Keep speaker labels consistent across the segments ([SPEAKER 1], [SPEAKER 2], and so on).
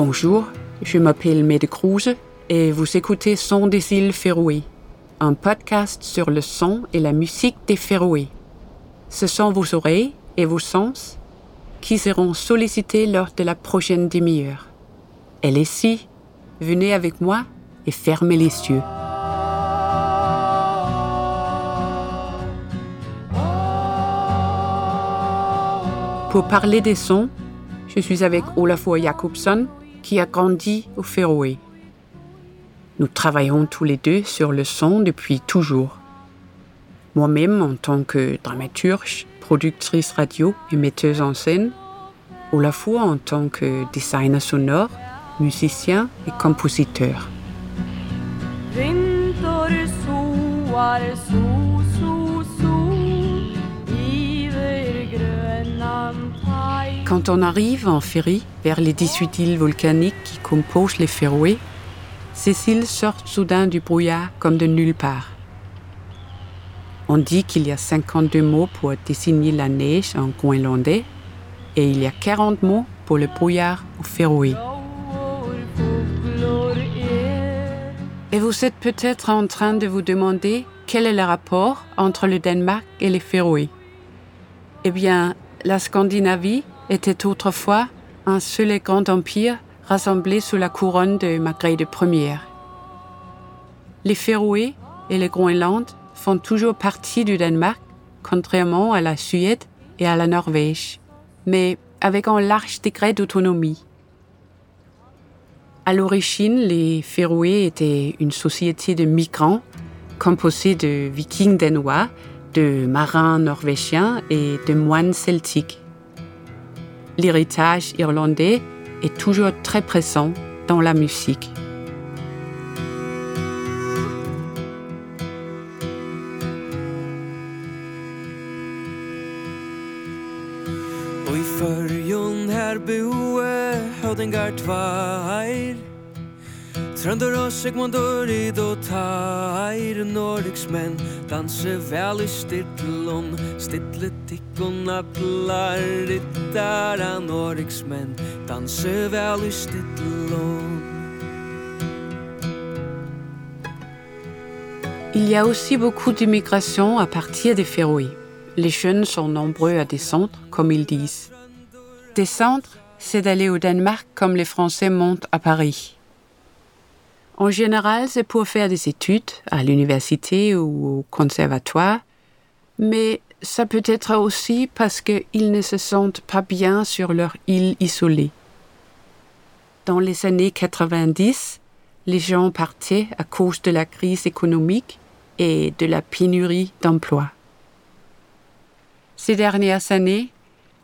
[SPEAKER 1] Bonjour, je m'appelle Mette Kruse et vous écoutez Son des îles Féroé, un podcast sur le son et la musique des Féroé. Ce sont vos oreilles et vos sens qui seront sollicités lors de la prochaine demi-heure. Elle est ici, venez avec moi et fermez les yeux. Pour parler des sons, je suis avec Olafur Jakobson, qui a grandi au Féroé. Nous travaillons tous les deux sur le son depuis toujours. Moi-même en tant que dramaturge, productrice radio et metteuse en scène, Olafur en tant que designer sonore, musicien et compositeur. Quand on arrive en ferry vers les 18 îles volcaniques qui composent les Féroé, ces îles sortent soudain du brouillard comme de nulle part. On dit qu'il y a 52 mots pour désigner la neige en groenlandais et il y a 40 mots pour le brouillard au Féroé. Et vous êtes peut-être en train de vous demander quel est le rapport entre le Danemark et les Féroé. Eh bien, la Scandinavie était autrefois un seul et grand empire rassemblé sous la couronne de Margrethe Ier. Les Féroé et le Groenland font toujours partie du Danemark, contrairement à la Suède et à la Norvège, mais avec un large degré d'autonomie. À l'origine, les Féroé étaient une société de migrants composée de vikings danois, de marins norvégiens et de moines celtiques l'héritage irlandais est toujours très présent dans la musique.
[SPEAKER 2] Trønder og i do tair Nordics menn Danse vel i Stittle tikkun stittlun
[SPEAKER 1] Il y a aussi beaucoup d'immigration à partir des Féroé. Les jeunes sont nombreux à descendre, comme ils disent. Descendre, c'est d'aller au Danemark comme les Français montent à Paris. En général, c'est pour faire des études à l'université ou au conservatoire, mais ça peut être aussi parce qu'ils ne se sentent pas bien sur leur île isolée. Dans les années 90, les gens partaient à cause de la crise économique et de la pénurie d'emplois. Ces dernières années,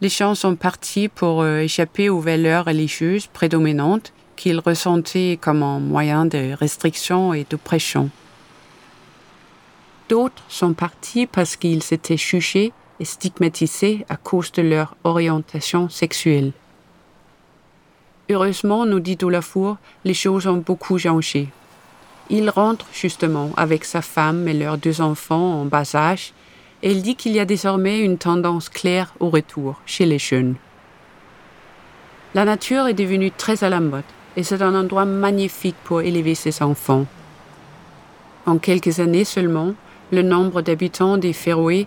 [SPEAKER 1] les gens sont partis pour euh, échapper aux valeurs religieuses prédominantes qu'ils ressentaient comme un moyen de restriction et d'oppression. D'autres sont partis parce qu'ils s'étaient jugés et stigmatisés à cause de leur orientation sexuelle. Heureusement, nous dit Olafour, les choses ont beaucoup changé. Il rentre justement avec sa femme et leurs deux enfants en bas âge et il dit qu'il y a désormais une tendance claire au retour chez les jeunes. La nature est devenue très à la mode et c'est un endroit magnifique pour élever ses enfants. En quelques années seulement, le nombre d'habitants des Féroé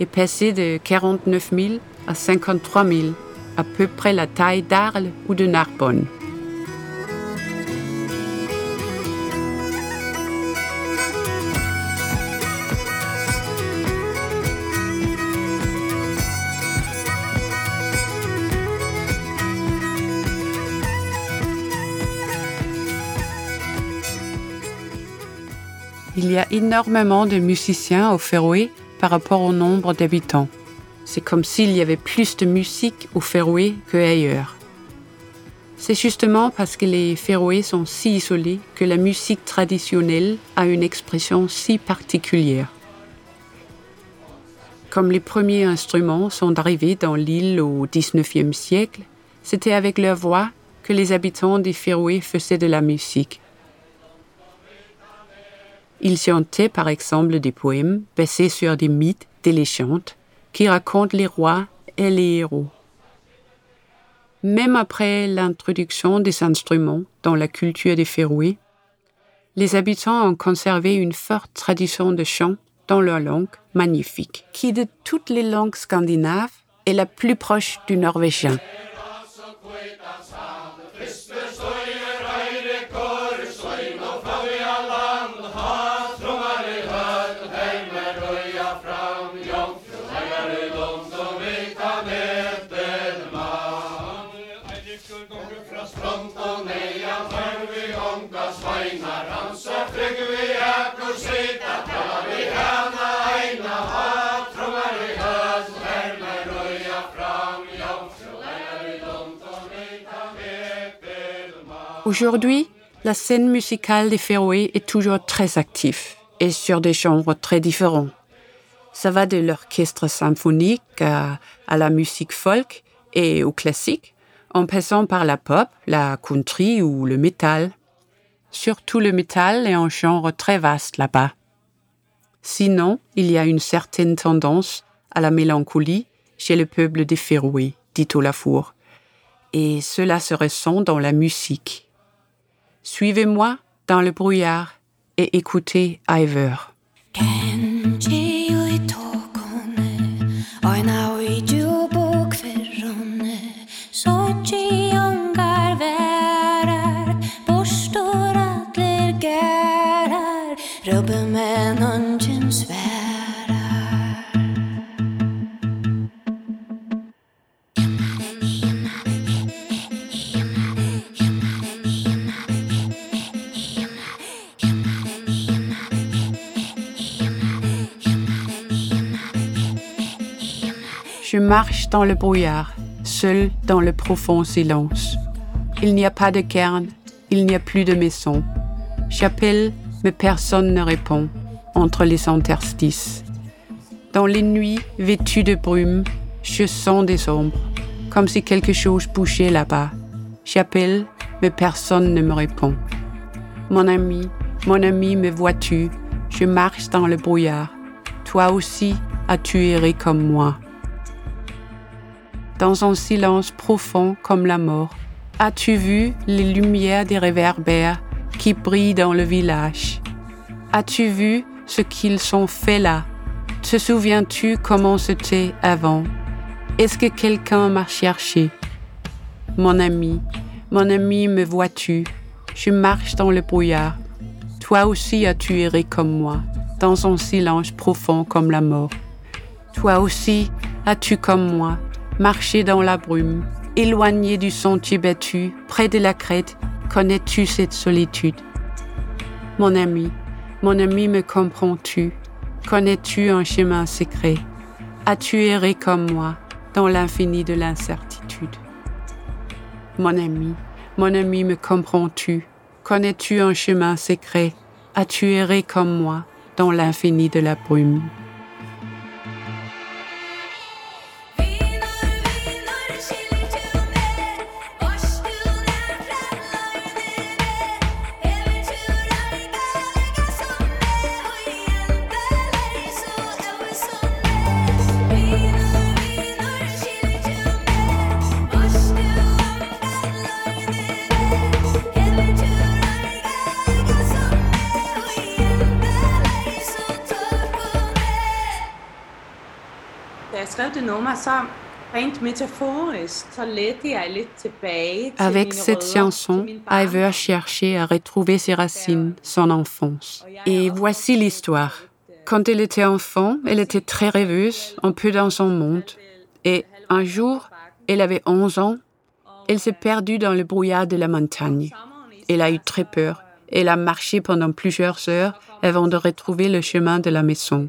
[SPEAKER 1] est passé de 49 000 à 53 000, à peu près la taille d'Arles ou de Narbonne. Y a énormément de musiciens au Féroé par rapport au nombre d'habitants. C'est comme s'il y avait plus de musique au Féroé qu'ailleurs. C'est justement parce que les Féroé sont si isolés que la musique traditionnelle a une expression si particulière. Comme les premiers instruments sont arrivés dans l'île au XIXe siècle, c'était avec leur voix que les habitants des Féroé faisaient de la musique. Il chantait par exemple des poèmes basés sur des mythes, des qui racontent les rois et les héros. Même après l'introduction des instruments dans la culture des Féroé, les habitants ont conservé une forte tradition de chant dans leur langue magnifique, qui de toutes les langues scandinaves est la plus proche du norvégien. Aujourd'hui, la scène musicale des Féroé est toujours très active et sur des genres très différents. Ça va de l'orchestre symphonique à, la musique folk et au classique, en passant par la pop, la country ou le métal. Surtout le métal est un genre très vaste là-bas. Sinon, il y a une certaine tendance à la mélancolie chez le peuple des Féroé, dit Olafour, et cela se ressent dans la musique. Suivez-moi dans le brouillard et écoutez Iver. Je marche dans le brouillard, seul dans le profond silence. Il n'y a pas de cairn, il n'y a plus de maison. J'appelle, mais personne ne répond, entre les interstices. Dans les nuits vêtues de brume, je sens des ombres, comme si quelque chose bougeait là-bas. J'appelle, mais personne ne me répond. Mon ami, mon ami, me vois-tu? Je marche dans le brouillard. Toi aussi as-tu erré comme moi? Dans un silence profond comme la mort. As-tu vu les lumières des réverbères qui brillent dans le village? As-tu vu ce qu'ils sont fait là? Te souviens-tu comment c'était avant? Est-ce que quelqu'un m'a cherché? Mon ami, mon ami, me vois-tu? Je marche dans le brouillard. Toi aussi as-tu erré comme moi, dans un silence profond comme la mort. Toi aussi as-tu comme moi marcher dans la brume, éloigné du sentier battu, près de la crête, connais-tu cette solitude? Mon ami, mon ami, me comprends-tu? Connais-tu un chemin secret? As-tu erré comme moi dans l'infini de l'incertitude? Mon ami, mon ami, me comprends-tu? Connais-tu un chemin secret? As-tu erré comme moi dans l'infini de la brume? Avec cette chanson, Iver cherchait à retrouver ses racines, son enfance. Et voici l'histoire. Quand elle était enfant, elle était très rêveuse, un peu dans son monde. Et un jour, elle avait 11 ans, elle s'est perdue dans le brouillard de la montagne. Elle a eu très peur. Elle a marché pendant plusieurs heures avant de retrouver le chemin de la maison.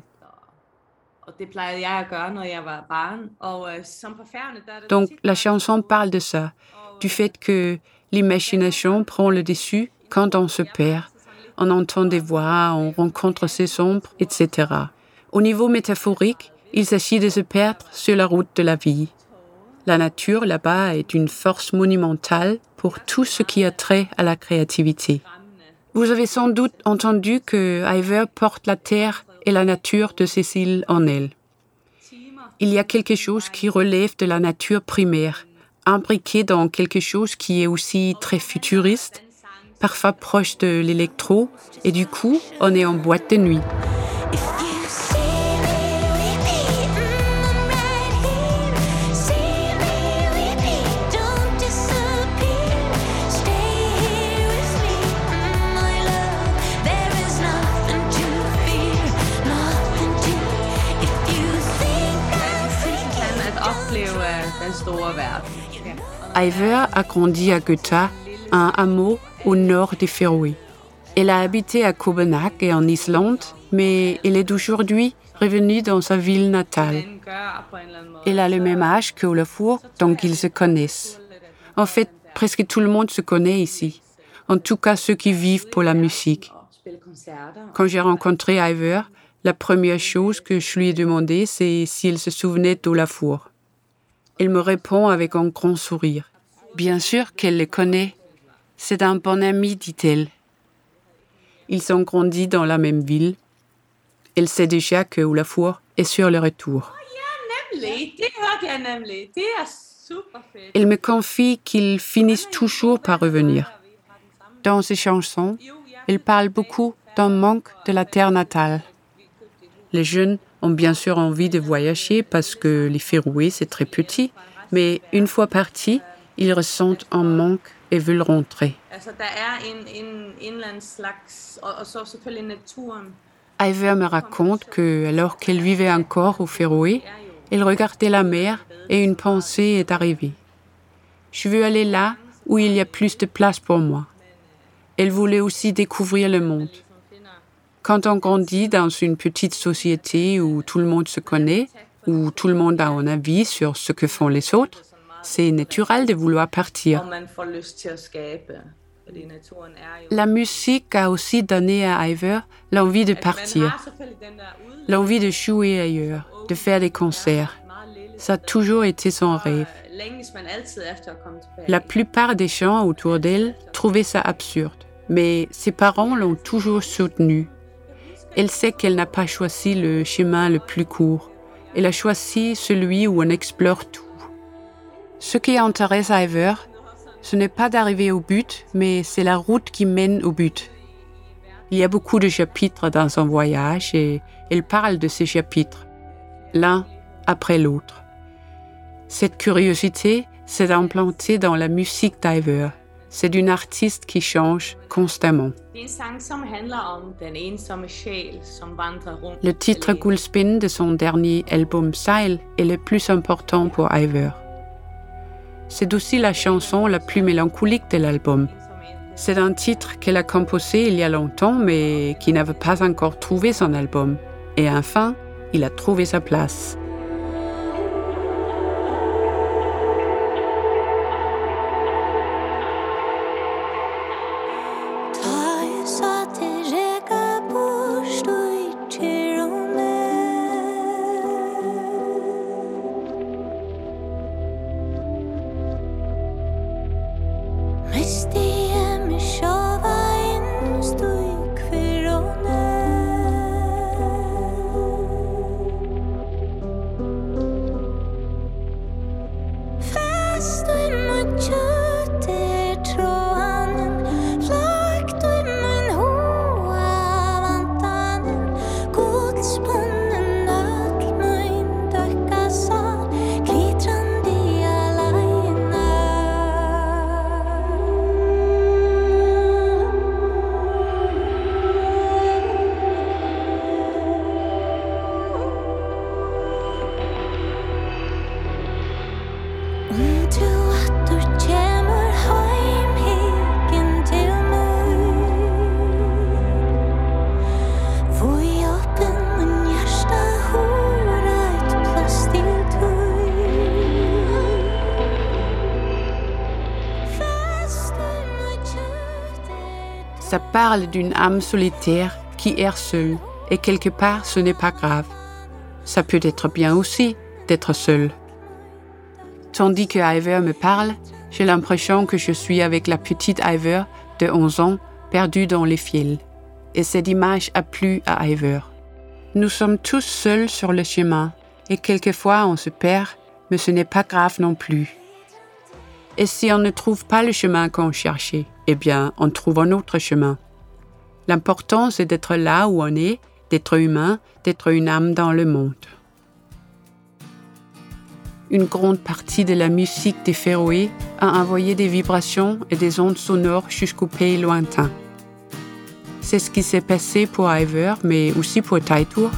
[SPEAKER 1] Donc la chanson parle de ça, du fait que l'imagination prend le dessus quand on se perd. On entend des voix, on rencontre ses ombres, etc. Au niveau métaphorique, il s'agit de se perdre sur la route de la vie. La nature là-bas est une force monumentale pour tout ce qui a trait à la créativité. Vous avez sans doute entendu que Iver porte la terre et la nature de Cécile en elle. Il y a quelque chose qui relève de la nature primaire, imbriqué dans quelque chose qui est aussi très futuriste, parfois proche de l'électro, et du coup, on est en boîte de nuit. Iver a grandi à Göta, un hameau au nord des Féroé. Elle a habité à Copenhague et en Islande, mais elle est aujourd'hui revenue dans sa ville natale. Elle a le même âge que Olafur, donc ils se connaissent. En fait, presque tout le monde se connaît ici. En tout cas, ceux qui vivent pour la musique. Quand j'ai rencontré Iver, la première chose que je lui ai demandé, c'est s'il se souvenait d'Olafur. Elle me répond avec un grand sourire. Bien sûr qu'elle le connaît. C'est un bon ami, dit-elle. Ils ont grandi dans la même ville. Elle sait déjà que Olafur est sur le retour. Elle me confie qu'ils finissent toujours par revenir. Dans ses chansons, elle parle beaucoup d'un manque de la terre natale. Les jeunes ont bien sûr envie de voyager parce que les Féroé, c'est très petit, mais une fois partis, ils ressentent un manque et veulent rentrer. Iver me raconte que, alors qu'elle vivait encore au Féroé, elle regardait la mer et une pensée est arrivée. Je veux aller là où il y a plus de place pour moi. Elle voulait aussi découvrir le monde. Quand on grandit dans une petite société où tout le monde se connaît, où tout le monde a un avis sur ce que font les autres, c'est naturel de vouloir partir. La musique a aussi donné à Iver l'envie de partir, l'envie de jouer ailleurs, de faire des concerts. Ça a toujours été son rêve. La plupart des gens autour d'elle trouvaient ça absurde, mais ses parents l'ont toujours soutenue. Elle sait qu'elle n'a pas choisi le chemin le plus court. Elle a choisi celui où on explore tout. Ce qui intéresse Iver, ce n'est pas d'arriver au but, mais c'est la route qui mène au but. Il y a beaucoup de chapitres dans son voyage et elle parle de ces chapitres, l'un après l'autre. Cette curiosité s'est implantée dans la musique d'Iver c'est d'une artiste qui change constamment. Le titre Gulspin de son dernier album Style est le plus important pour Iver. C'est aussi la chanson la plus mélancolique de l'album. C'est un titre qu'elle a composé il y a longtemps mais qui n'avait pas encore trouvé son album. Et enfin, il a trouvé sa place. Ça parle d'une âme solitaire qui erre seule, et quelque part ce n'est pas grave. Ça peut être bien aussi d'être seul. Tandis que Iver me parle, j'ai l'impression que je suis avec la petite Iver de 11 ans perdue dans les fils. Et cette image a plu à Iver. Nous sommes tous seuls sur le chemin, et quelquefois on se perd, mais ce n'est pas grave non plus. Et si on ne trouve pas le chemin qu'on cherchait, eh bien, on trouve un autre chemin. L'important, c'est d'être là où on est, d'être humain, d'être une âme dans le monde. Une grande partie de la musique des Féroé a envoyé des vibrations et des ondes sonores jusqu'au pays lointain. C'est ce qui s'est passé pour Iver, mais aussi pour Taitour.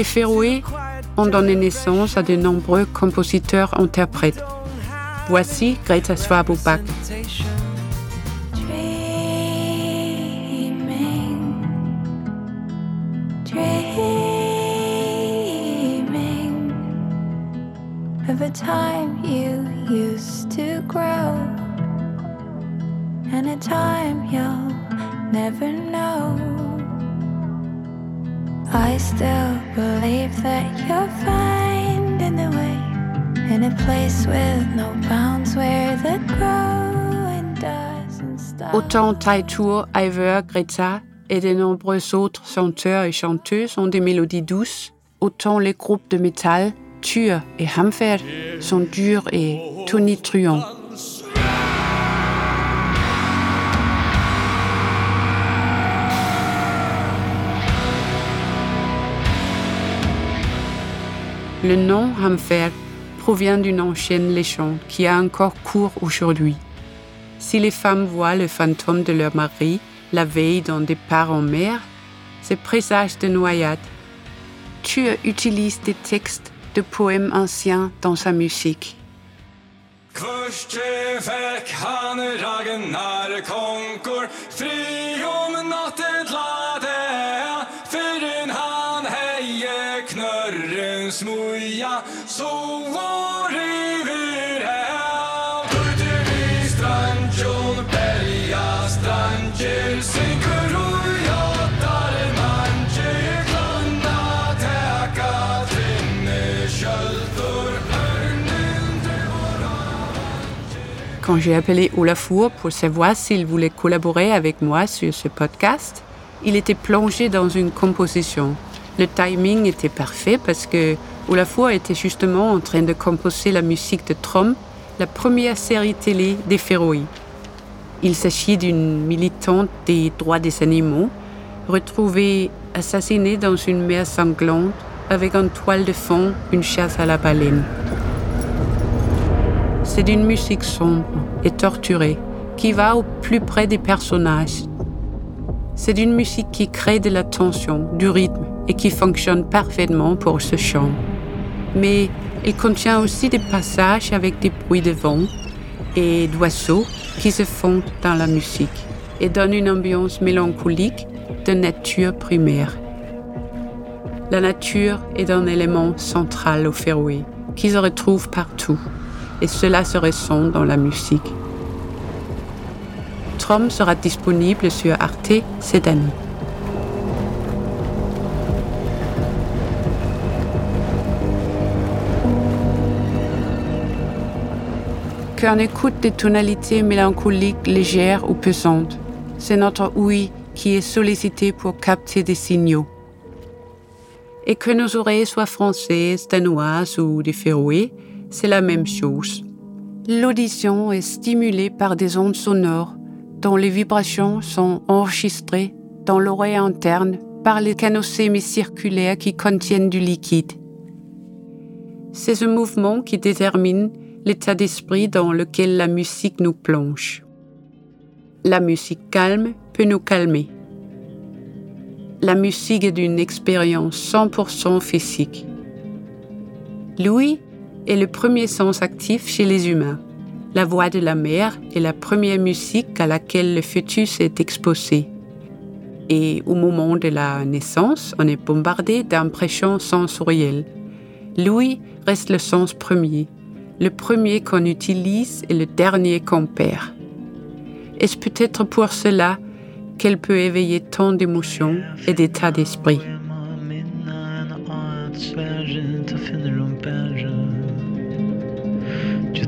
[SPEAKER 1] Les Féroé ont donné naissance à de nombreux compositeurs-interprètes. Voici Greta
[SPEAKER 3] dreaming of a time you used to grow, and a time you'll never know. I still believe that way in a place with no bounds where the growing doesn't.
[SPEAKER 1] Autant Taitour, Iver, Greta et de nombreux autres chanteurs et chanteuses ont des mélodies douces, autant les groupes de métal, Tur et Hamfer, sont durs et tonitruants. Le nom Hamfer provient d'une ancienne légende qui a encore cours aujourd'hui. Si les femmes voient le fantôme de leur mari la veille d'un départ en mer, c'est présage de noyade. Tu utilises des textes de poèmes anciens dans sa musique. Quand j'ai appelé Olafur pour savoir s'il voulait collaborer avec moi sur ce podcast, il était plongé dans une composition. Le timing était parfait parce que Olafur était justement en train de composer la musique de Trom, la première série télé des Féroé. Il s'agit d'une militante des droits des animaux, retrouvée assassinée dans une mer sanglante avec en toile de fond une chasse à la baleine. C'est d'une musique sombre et torturée qui va au plus près des personnages. C'est une musique qui crée de la tension, du rythme et qui fonctionne parfaitement pour ce chant. Mais il contient aussi des passages avec des bruits de vent et d'oiseaux qui se fondent dans la musique et donnent une ambiance mélancolique de nature primaire. La nature est un élément central au Féroé qui se retrouve partout et cela se ressent dans la musique. Trom sera disponible sur Arte cette année. Qu'on écoute des tonalités mélancoliques légères ou pesantes, c'est notre ouïe qui est sollicitée pour capter des signaux. Et que nos oreilles soient françaises, danoises ou des Féroé, c'est la même chose. L'audition est stimulée par des ondes sonores dont les vibrations sont enregistrées dans l'oreille interne par les canaux sémicirculaires qui contiennent du liquide. C'est ce mouvement qui détermine l'état d'esprit dans lequel la musique nous plonge. La musique calme peut nous calmer. La musique est d'une expérience 100% physique. Louis est le premier sens actif chez les humains. La voix de la mère est la première musique à laquelle le fœtus est exposé. Et au moment de la naissance, on est bombardé d'impressions sensorielles. Louis reste le sens premier, le premier qu'on utilise et le dernier qu'on perd. Est-ce peut-être pour cela qu'elle peut éveiller tant d'émotions et d'états d'esprit?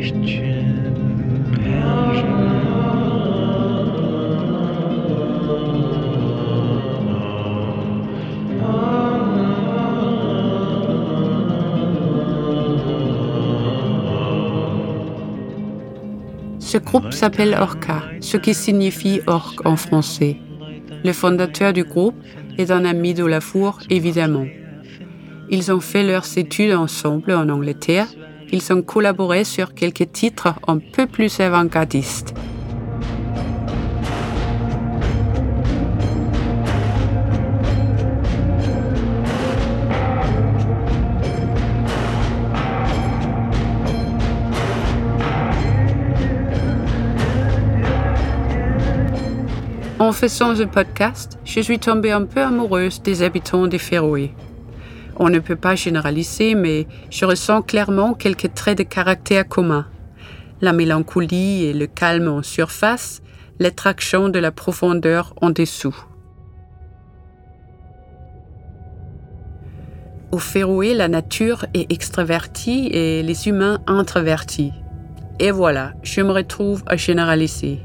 [SPEAKER 1] Ce groupe s'appelle Orca, ce qui signifie orque en français. Le fondateur du groupe est un ami de Lafour, évidemment. Ils ont fait leurs études ensemble en Angleterre. Ils ont collaboré sur quelques titres un peu plus avant-gardistes. En faisant ce podcast, je suis tombée un peu amoureuse des habitants des Féroé. On ne peut pas généraliser, mais je ressens clairement quelques traits de caractère communs. La mélancolie et le calme en surface, l'attraction de la profondeur en dessous. Au Féroé, la nature est extravertie et les humains introvertis. Et voilà, je me retrouve à généraliser.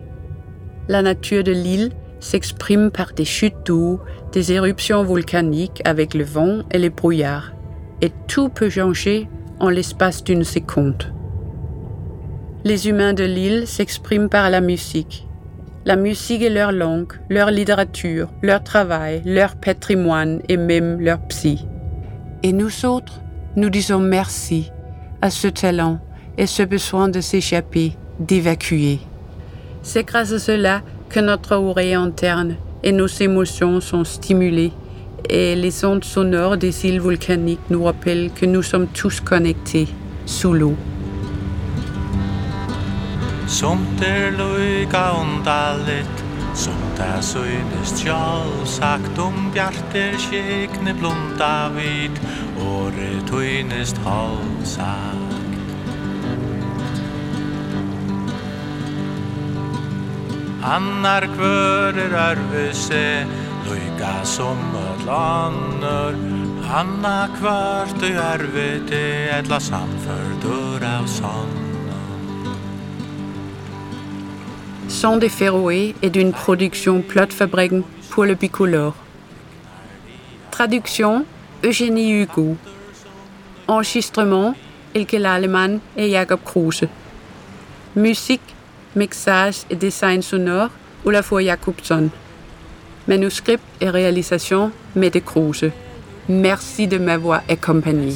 [SPEAKER 1] La nature de l'île s'exprime par des chutes d'eau, des éruptions volcaniques avec le vent et les brouillards, et tout peut changer en l'espace d'une seconde. Les humains de l'île s'expriment par la musique. La musique est leur langue, leur littérature, leur travail, leur patrimoine et même leur psy. Et nous autres, nous disons merci à ce talent et ce besoin de s'échapper, d'évacuer. C'est grâce à cela que notre oreille interne et nos émotions sont stimulées et les ondes sonores des îles volcaniques nous rappellent que nous sommes tous connectés sous l'eau.
[SPEAKER 4] Annar kvör er örvise Luga som öll annur Anna kvart du örvite Etla samfördur av sonnum
[SPEAKER 1] Son des Féroé est d'une production Plot Fabriken pour le bicolore. Traduction Eugénie Hugo. Enregistrement Elke Lallemann et Jakob Kruse. Musique, mixage et design sonore Olafur Jakobsson. Manuscript et réalisation Mette. Merci de m'avoir accompagné.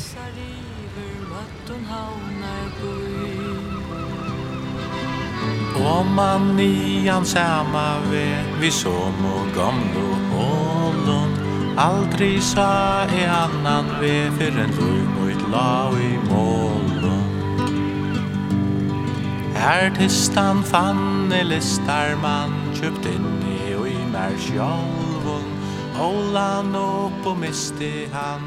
[SPEAKER 4] Artistan fann i listarmann Kjøpt inni og i mer sjálvun Hålan opp og misti han.